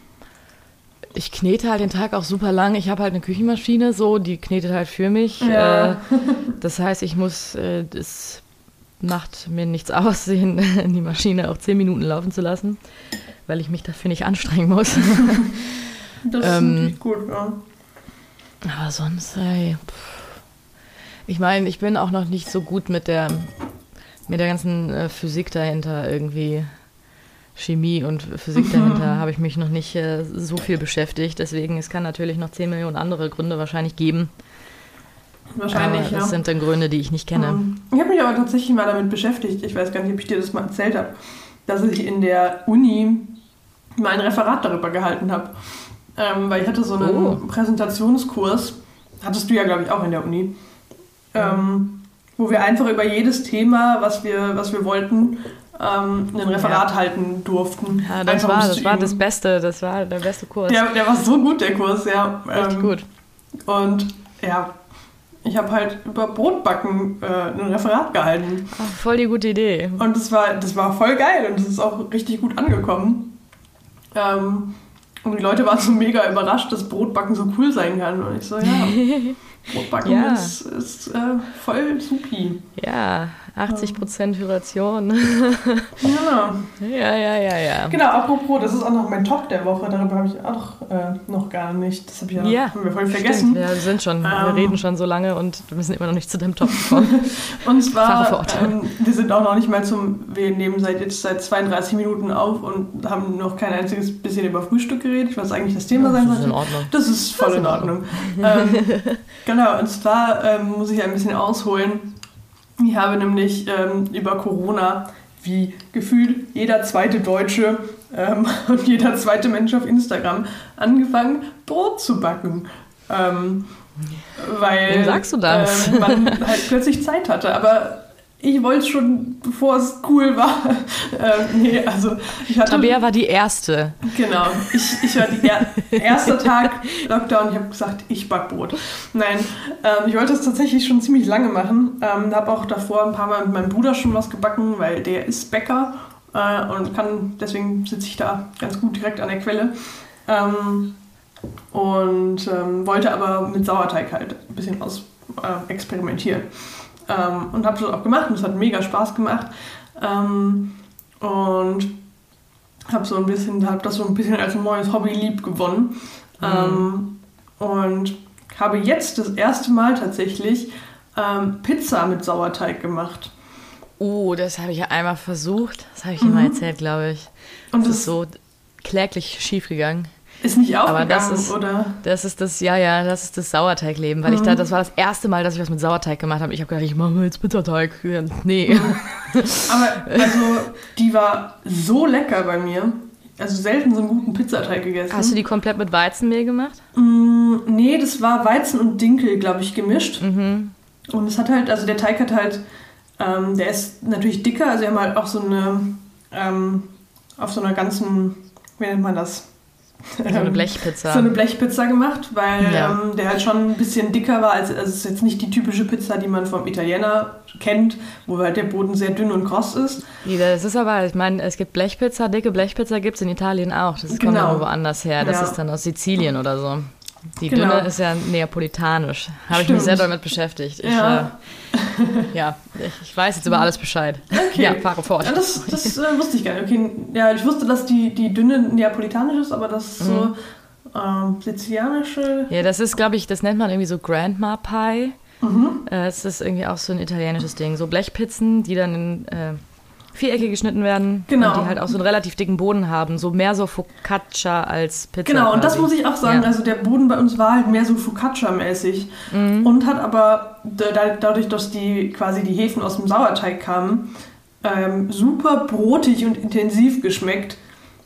Ich knete halt den Tag auch super lang. Ich habe halt eine Küchenmaschine, so, die knetet halt für mich. Ja. Äh, das heißt, ich muss, äh, das macht mir nichts aus, den, die Maschine auch 10 Minuten laufen zu lassen, weil ich mich dafür nicht anstrengen muss. Das ist Ähm, natürlich gut, ja. Aber sonst, ey, pff. ich meine, ich bin auch noch nicht so gut mit der, mit der ganzen äh, Physik dahinter irgendwie. Chemie und Physik dahinter habe ich mich noch nicht äh, so viel beschäftigt. Deswegen, es kann natürlich noch 10 Millionen andere Gründe wahrscheinlich geben. Wahrscheinlich, aber ja. das sind dann Gründe, die ich nicht kenne. Ich habe mich aber tatsächlich mal damit beschäftigt. Ich weiß gar nicht, ob ich dir das mal erzählt habe, dass ich in der Uni mal ein Referat darüber gehalten habe. Ähm, weil ich hatte so einen Oh. Präsentationskurs, hattest du ja, glaube ich, auch in der Uni, ähm, wo wir einfach über jedes Thema, was wir, was wir wollten, ähm, ein Referat halten durften. Ja, das Einfach, war, das war das Beste, das war der beste Kurs. Der, der war so gut, der Kurs, ja. Richtig Ähm, gut. Und ja, ich habe halt über Brotbacken äh, ein Referat gehalten. Ach, voll die gute Idee. Und das war, das war voll geil und es ist auch richtig gut angekommen. Ähm, und die Leute waren so mega überrascht, dass Brotbacken so cool sein kann. Und ich so, ja, Brotbacken Ja. ist, ist äh, voll supi. Ja, 80% Hydration. Ja. ja, ja, ja, ja. Genau, apropos, das ist auch noch mein Top der Woche. Darüber habe ich auch äh, noch gar nicht. Das habe ich ja, Ja, haben wir voll vergessen. Stimmt, wir sind schon, wir Ähm. reden schon so lange und wir sind immer noch nicht zu dem Top gekommen. Und zwar, ähm, wir sind auch noch nicht mal zum, wir nehmen seit jetzt seit 32 Minuten auf und haben noch kein einziges bisschen über Frühstück geredet, was eigentlich das Thema sein das ist in sollte. Ordnung. Das ist voll Das ist in in Ordnung. ähm, genau, und zwar ähm, muss ich ein bisschen ausholen. Ich habe nämlich ähm, über Corona, wie gefühlt jeder zweite Deutsche ähm, und jeder zweite Mensch auf Instagram, angefangen, Brot zu backen. Ähm, weil Wem sagst du das? ähm, man halt plötzlich Zeit hatte. Aber ich wollte es schon, bevor es cool war. ähm, nee, also ich hatte. Tabea war die Erste. Genau. Ich, ich war die er, erster Tag Lockdown. Ich habe gesagt, ich back Brot. Nein, ähm, ich wollte das tatsächlich schon ziemlich lange machen. Ähm, habe auch davor ein paar Mal mit meinem Bruder schon was gebacken, weil der ist Bäcker äh, und kann deswegen sitze ich da ganz gut direkt an der Quelle. Ähm, und ähm, wollte aber mit Sauerteig halt ein bisschen aus äh, experimentieren. Ähm, und habe das auch gemacht und es hat mega Spaß gemacht. Ähm, und habe so ein bisschen, habe das so ein bisschen als ein neues Hobby lieb gewonnen. Ähm, und habe jetzt das erste Mal tatsächlich ähm, Pizza mit Sauerteig gemacht. Oh, das habe ich ja einmal versucht. Das habe ich dir mal erzählt, glaube ich. Und Das das ist so kläglich schief gegangen. Ist nicht Aber aufgegangen, das ist- oder? Das ist das, ja, ja, das ist das Sauerteigleben. Weil ich da, das war das erste Mal, dass ich was mit Sauerteig gemacht habe. Ich habe gedacht, ich mache jetzt Pizzateig. Ja, Nee. Aber also, die war so lecker bei mir. Also selten so einen guten Pizzateig gegessen. Hast du die komplett mit Weizenmehl gemacht? Mm, nee, das war Weizen und Dinkel, glaube ich, gemischt. Mhm. Und es hat halt, also der Teig hat halt, ähm, der ist natürlich dicker, also wir haben halt auch so eine, ähm, auf so einer ganzen, wie nennt man das? So eine Blechpizza. So eine Blechpizza gemacht, weil Ja. ähm, der halt schon ein bisschen dicker war. Also, also es ist jetzt nicht die typische Pizza, die man vom Italiener kennt, wo halt der Boden sehr dünn und kross ist. Nee, das ist aber, ich meine, es gibt Blechpizza, dicke Blechpizza gibt es in Italien auch. Das kommt Genau. dann woanders her. Das Ja. ist dann aus Sizilien oder so. Die Genau. dünne ist ja neapolitanisch. Habe ich mich sehr damit beschäftigt. Ich, Ja. Äh, ja, ich, ich weiß jetzt über alles Bescheid. Okay. Ja, fahre fort. Ja, das das äh, wusste ich gar nicht. Okay, ja, ich wusste, dass die, die dünne neapolitanisch ist, aber das Mhm. so ähm, sizilianische. Ja, das ist, glaube ich, das nennt man irgendwie so Grandma Pie. Mhm. Äh, Es ist irgendwie auch so ein italienisches Ding. So Blechpizzen, die dann in äh, Vierecke geschnitten werden. Genau. Und die halt auch so einen relativ dicken Boden haben. So mehr so Focaccia als Pizza. Genau, und das quasi. muss ich auch sagen. Ja. Also der Boden bei uns war halt mehr so Focaccia-mäßig Mhm. und hat aber da, da- dadurch, dass die quasi die Hefen aus dem Sauerteig kamen, ähm, super brotig und intensiv geschmeckt,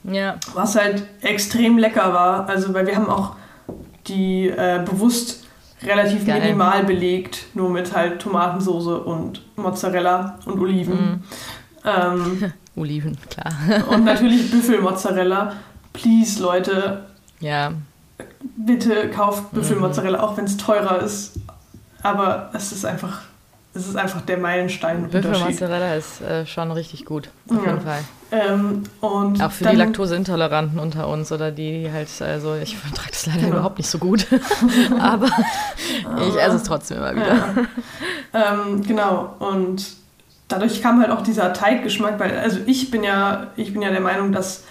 Ja. was halt extrem lecker war. Also weil wir haben auch die äh, bewusst relativ Geil. minimal belegt, nur mit halt Tomatensoße und Mozzarella und Oliven. Mhm. Ähm, Oliven, klar. und natürlich Büffelmozzarella. Please, Leute, Ja. bitte Mhm. kauft Büffelmozzarella, auch wenn es teurer ist. Aber es ist einfach, es ist einfach der Meilenstein-Unterschied. Büffelmozzarella ist äh, schon richtig gut. Auf Ja. jeden Fall. Ähm, und Auch für dann, die Laktoseintoleranten unter uns oder die, die halt, also ich vertrage das leider Genau. überhaupt nicht so gut. Aber ich esse es trotzdem immer wieder. Ja. ähm, genau. Und dadurch kam halt auch dieser Teiggeschmack, weil, also ich bin ja, ich bin ja der Meinung, dass,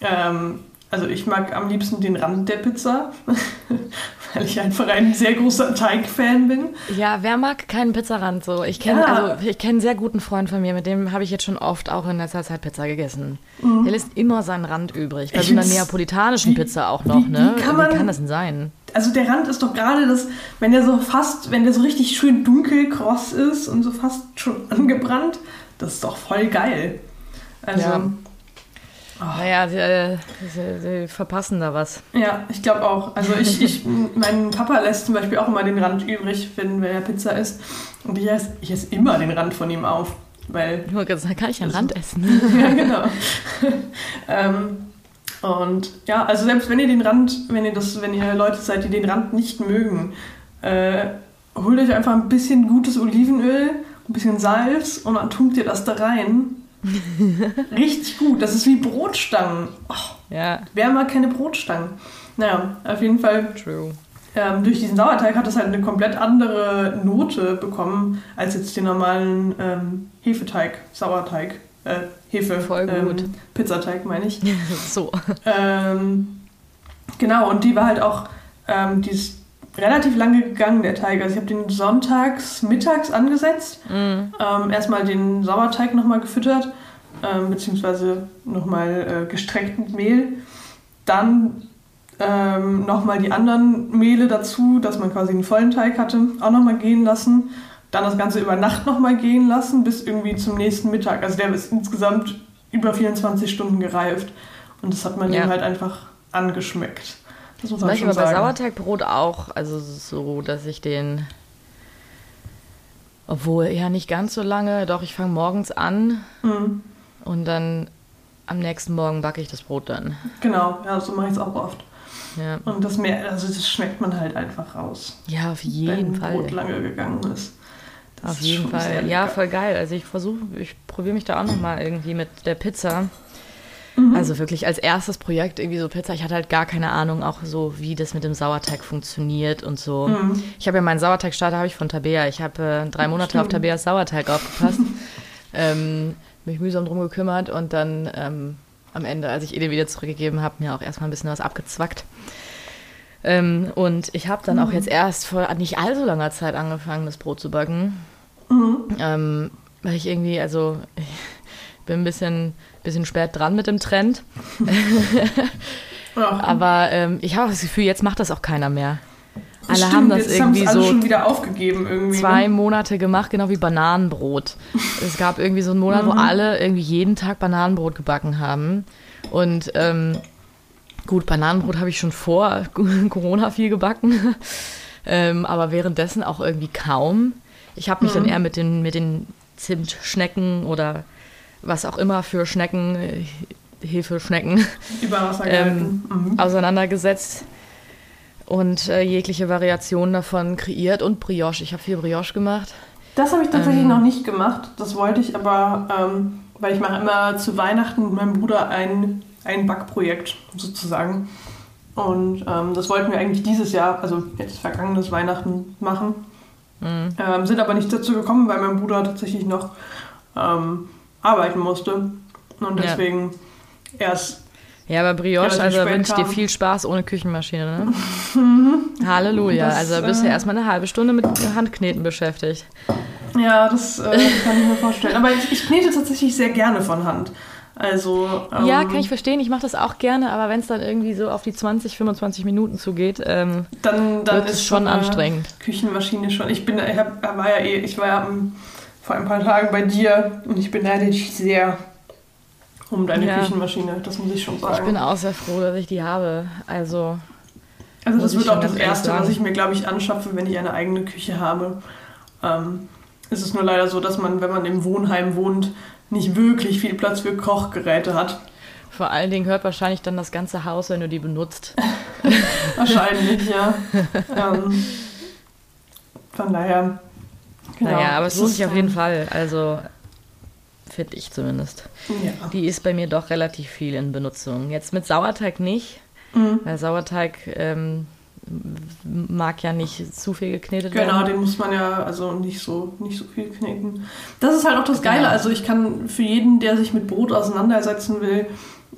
ähm, also ich mag am liebsten den Rand der Pizza, weil ich einfach ein sehr großer Teig-Fan bin. Ja, wer mag keinen Pizzarand so? Ich kenne Ja. also ich kenne einen sehr guten Freund von mir, mit dem habe ich jetzt schon oft auch in letzter Zeit Pizza gegessen. Der lässt immer seinen Rand übrig. Bei Mhm. Ich so einer neapolitanischen wie- Pizza auch noch, wie- ne? wie kann man- wie kann das denn sein? Also der Rand ist doch gerade das, wenn der so fast, wenn der so richtig schön dunkel kross ist und so fast schon angebrannt, das ist doch voll geil. Also, Ja. Ja, Naja, sie, sie verpassen da was. ich glaube auch. Also ich, ich, mein Papa lässt zum Beispiel auch immer den Rand übrig, wenn, wenn er Pizza isst. Und ich esse, ich esse immer den Rand von ihm auf. Weil wollte gerade sagen, kann ich einen Rand essen? ja, genau. ähm, und ja, also selbst wenn ihr den Rand, wenn ihr das, wenn ihr Leute seid, die den Rand nicht mögen, äh, holt euch einfach ein bisschen gutes Olivenöl, ein bisschen Salz und dann tunkt ihr das da rein. Richtig gut. Das ist wie Brotstangen. Oh, Ja, wer mag keine Brotstangen? Naja, auf jeden Fall true. ähm, durch diesen Sauerteig hat es halt eine komplett andere Note bekommen als jetzt den normalen ähm, Hefeteig, Sauerteig, äh, Hefe, Voll gut. Ähm, Pizzateig meine ich. so. ähm, genau, und die war halt auch, ähm, die ist relativ lange gegangen, der Teig. Also ich habe den sonntags, mittags angesetzt, Mm. ähm, erstmal den Sauerteig nochmal gefüttert, ähm, beziehungsweise nochmal äh, gestreckt mit Mehl. Dann ähm, nochmal die anderen Mehle dazu, dass man quasi einen vollen Teig hatte, auch nochmal gehen lassen. Dann das Ganze über Nacht nochmal gehen lassen, bis irgendwie zum nächsten Mittag. Also der ist insgesamt über 24 Stunden gereift. Und das hat man Ja. ihm halt einfach angeschmeckt. Das muss Das man mache ich schon aber bei. Sauerteigbrot auch. Also so, dass ich den. Obwohl, ja, nicht ganz so lange. Doch, ich fange morgens an Mhm. und dann am nächsten Morgen backe ich das Brot dann. Genau, ja, so mache ich es auch oft. Ja, Und das mehr, also das schmeckt man halt einfach raus, ja auf wenn jeden Fall. Brot lange gegangen ist. Das Auf ist jeden schon Fall. Ja, voll geil. Also ich versuche, ich probiere mich da auch nochmal irgendwie mit der Pizza. Mhm. Also wirklich als erstes Projekt irgendwie so Pizza. Ich hatte halt gar keine Ahnung, auch so, wie das mit dem Sauerteig funktioniert und so. Mhm. Ich habe ja meinen Sauerteigstarter habe ich von Tabea. Ich habe äh, drei Monate auf Stimmt. Tabeas Sauerteig aufgepasst. ähm, mich mühsam drum gekümmert und dann ähm, am Ende, als ich den wieder zurückgegeben habe, mir auch erstmal ein bisschen was abgezwackt. Ähm, und ich habe dann auch jetzt erst vor nicht allzu langer Zeit angefangen, das Brot zu backen. Mhm. Ähm, weil ich irgendwie, also bin ein bisschen, bisschen spät dran mit dem Trend. Ja. Aber ähm, ich habe das Gefühl, jetzt macht das auch keiner mehr. Alle Stimmt, haben das jetzt irgendwie so schon wieder aufgegeben irgendwie. zwei ne? Monate gemacht, genau wie Bananenbrot. es gab irgendwie so einen Monat, Mhm. wo alle irgendwie jeden Tag Bananenbrot gebacken haben. Und ähm, gut, Bananenbrot habe ich schon vor Corona viel gebacken, ähm, aber währenddessen auch irgendwie kaum. Ich habe mich dann Mhm. eher mit den, mit den Zimtschnecken oder was auch immer für Schnecken, äh, Hefeschnecken ähm. Mhm. auseinandergesetzt und äh, jegliche Variationen davon kreiert und Brioche. Ich habe viel Brioche gemacht. Das habe ich tatsächlich ähm, noch nicht gemacht. Das wollte ich aber, ähm, weil ich mache immer zu Weihnachten mit meinem Bruder ein, ein Backprojekt sozusagen. Und ähm, das wollten wir eigentlich dieses Jahr, also jetzt vergangenes Weihnachten machen. Mhm. Ähm, sind aber nicht dazu gekommen, weil mein Bruder tatsächlich noch ähm, arbeiten musste. Und Ja. deswegen erst. Ja, aber Brioche, also wünsche dir kam. viel Spaß ohne Küchenmaschine, ne? Halleluja. Das, also bist du äh, erstmal eine halbe Stunde mit Handkneten beschäftigt. Ja, das äh, kann ich mir vorstellen. Aber ich, ich knete tatsächlich sehr gerne von Hand. Also. Ähm, ja, kann ich verstehen. Ich mache das auch gerne, aber wenn es dann irgendwie so auf die 20, 25 Minuten zugeht, ähm, dann, dann wird ist es schon anstrengend. Küchenmaschine schon. Ich bin, ich hab, war ja eh, ich war ja am- vor ein paar Tagen bei dir und ich beneide dich sehr um deine Ja. Küchenmaschine. Das muss ich schon sagen. Ich bin auch sehr froh, dass ich die habe. Also, also das wird auch das erste, was sagen. ich mir glaube ich anschaffe, wenn ich eine eigene Küche habe. Ähm, es ist nur leider so, dass man, wenn man im Wohnheim wohnt, nicht wirklich viel Platz für Kochgeräte hat. vor allen Dingen hört wahrscheinlich dann das ganze Haus, wenn du die benutzt. Wahrscheinlich, ja. Ähm, von daher. Genau, naja, aber es lohnt ist, sich auf jeden Fall. Also, finde ich zumindest. Ja. Die ist bei mir doch relativ viel in Benutzung. Jetzt mit Sauerteig nicht, Mhm. weil Sauerteig ähm, mag ja nicht zu viel geknetet Genau, werden. den muss man ja also nicht so, nicht so viel kneten. Das ist halt auch das Geile. Genau. Also ich kann für jeden, der sich mit Brot auseinandersetzen will,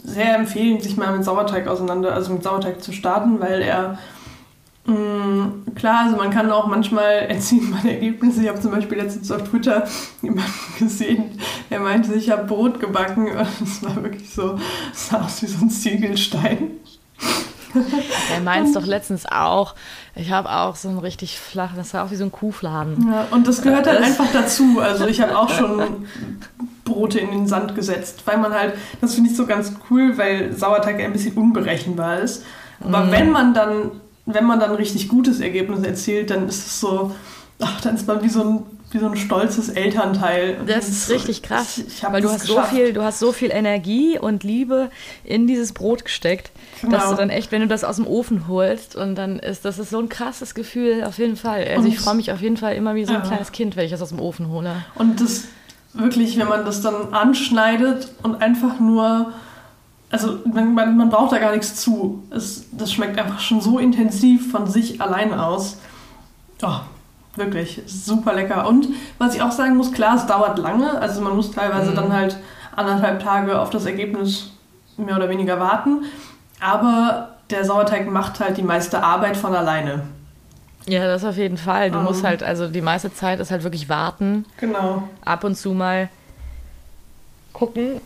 sehr empfehlen, sich mal mit Sauerteig auseinander, also mit Sauerteig zu starten, weil er klar, also man kann auch manchmal erzielt man Ergebnisse. Ich habe zum Beispiel letztens auf Twitter jemanden gesehen, der meinte, ich habe Brot gebacken und es war wirklich so, es sah aus wie so ein Ziegelstein. Er meint es doch letztens auch. Ich habe auch so ein richtig flach, das war auch wie so ein Kuhfladen. Ja, und das gehört halt Das- einfach dazu. Also ich habe auch schon Brote in den Sand gesetzt, weil man halt, das finde ich so ganz cool, weil Sauerteig ein bisschen unberechenbar ist. Aber Mhm. wenn man dann, wenn man dann ein richtig gutes Ergebnis erzielt, dann ist es so, ach, dann ist man wie so ein wie so ein stolzes Elternteil. Das ist richtig krass, ich, ich weil du hast so viel, du hast so viel Energie und Liebe in dieses Brot gesteckt, dass Genau. du dann echt, wenn du das aus dem Ofen holst und dann ist das ist so ein krasses Gefühl auf jeden Fall. Also ich Und- freue mich auf jeden Fall immer wie so ein Ja. kleines Kind, wenn ich das aus dem Ofen hole. Und das wirklich, wenn man das dann anschneidet und einfach nur, also man, man, braucht da gar nichts zu. Es, das schmeckt einfach schon so intensiv von sich allein aus. Oh, wirklich, super lecker. Und was ich auch sagen muss, klar, es dauert lange. Also man muss teilweise Mhm. dann halt anderthalb Tage auf das Ergebnis mehr oder weniger warten. Aber der Sauerteig macht halt die meiste Arbeit von alleine. Ja, das auf jeden Fall. Du Ähm. musst halt, also die meiste Zeit ist halt wirklich warten, Genau. ab und zu mal gucken.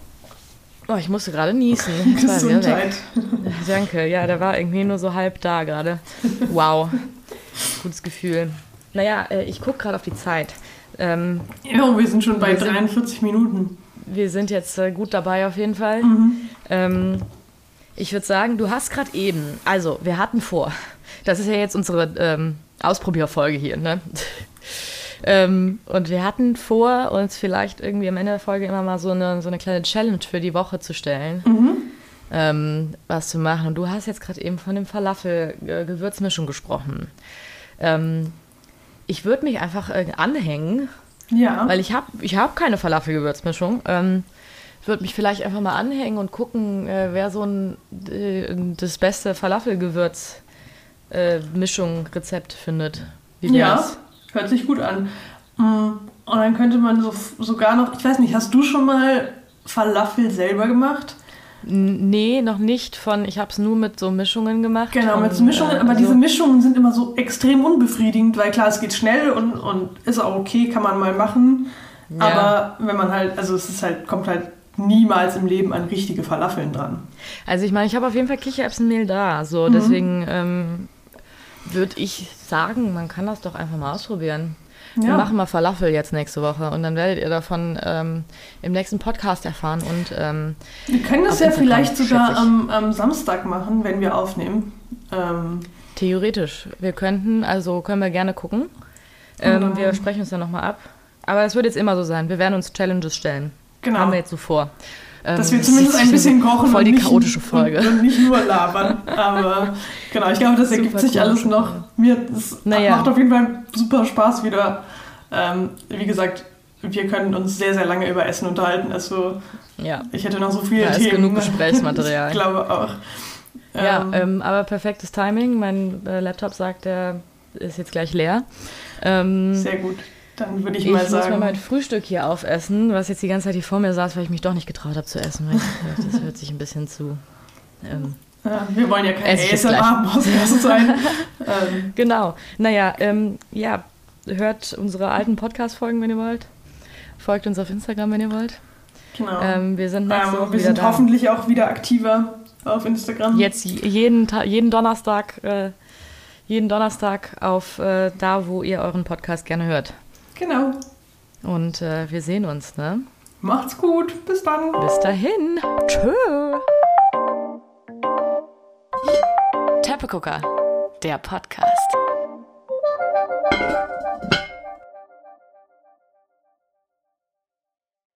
Oh, ich musste gerade niesen. Gesundheit. Danke, ja, der war irgendwie nur so halb da gerade. Wow, gutes Gefühl. Naja, äh, ich gucke gerade auf die Zeit. Ähm, Ja, wir sind schon bei Wir sind- 43 Minuten. wir sind jetzt äh, gut dabei auf jeden Fall. Mhm. Ähm, ich würde sagen, du hast gerade eben, also wir hatten vor, das ist ja jetzt unsere ähm, Ausprobierfolge hier, ne? Ähm, und wir hatten vor, uns vielleicht irgendwie am Ende der Folge immer mal so eine, so eine kleine Challenge für die Woche zu stellen. Mhm. ähm, was zu machen. Und du hast jetzt gerade eben von dem Falafel-Gewürzmischung gesprochen. Ähm, ich würde mich einfach äh, anhängen, Ja. weil ich habe ich hab keine Falafel-Gewürzmischung. Ähm, würde mich vielleicht einfach mal anhängen und gucken, äh, wer so ein, äh, das beste Falafel-Gewürz-Mischung-Rezept findet. Wie ja, wär's? Hört sich gut an. Mm, Und dann könnte man so, sogar noch, ich weiß nicht, hast du schon mal Falafel selber gemacht? Nee, noch nicht von, ich habe es nur mit so Mischungen gemacht. Genau, mit so Mischungen, äh, aber also- diese Mischungen sind immer so extrem unbefriedigend, weil klar, es geht schnell und, und ist auch okay, kann man mal machen. Ja. Aber wenn man halt, also es ist halt, kommt halt niemals im Leben an richtige Falafeln dran. Also ich meine, ich habe auf jeden Fall Kichererbsenmehl da, so Mhm. deswegen ähm, würde ich sagen, man kann das doch einfach mal ausprobieren. Wir Ja. machen mal Falafel jetzt nächste Woche und dann werdet ihr davon ähm, im nächsten Podcast erfahren und ähm, Wir können das ja Instagram, vielleicht sogar am, am Samstag machen, wenn wir aufnehmen. Ähm, theoretisch, wir könnten, also können wir gerne gucken. Genau. Wir sprechen uns dann nochmal ab. Aber es wird jetzt immer so sein, wir werden uns Challenges stellen. genau. Haben wir jetzt so vor. Ähm, Dass wir das zumindest ist ein bisschen kochen Voll und die nicht, chaotische Folge. Und, und nicht nur labern. Aber genau, ich glaube, das Super ergibt sich alles noch. Mir es Naja. macht auf jeden Fall super Spaß wieder. Ähm, wie gesagt, wir können uns sehr, sehr lange über Essen unterhalten. Also Ja, ich hätte noch so viele ist Themen. genug Gesprächsmaterial. ich glaube auch. ja Ähm, ähm, aber perfektes Timing. Mein äh, Laptop sagt, der ist jetzt gleich leer. Ähm, sehr gut. Dann würde ich, Ich mal muss mir sagen. mein Frühstück hier aufessen, was jetzt die ganze Zeit hier vor mir saß, weil ich mich doch nicht getraut habe zu essen. Ich, das hört sich ein bisschen zu. Ähm, ja, wir wollen ja kein ich. ASMR-Podcast sein. ähm, genau. Naja, ähm, ja, hört unsere alten Podcast-Folgen, wenn ihr wollt. Folgt uns auf Instagram, wenn ihr wollt. genau. Ähm, wir sind Ähm, Woche wir sind da. hoffentlich auch wieder aktiver auf Instagram. Jetzt jeden, jeden Donnerstag, äh, jeden Donnerstag auf äh, da, wo ihr euren Podcast gerne hört. Genau. Und äh, wir sehen uns, ne? Macht's gut. Bis dann. Bis dahin. Tschö. Teppegucker, der Podcast.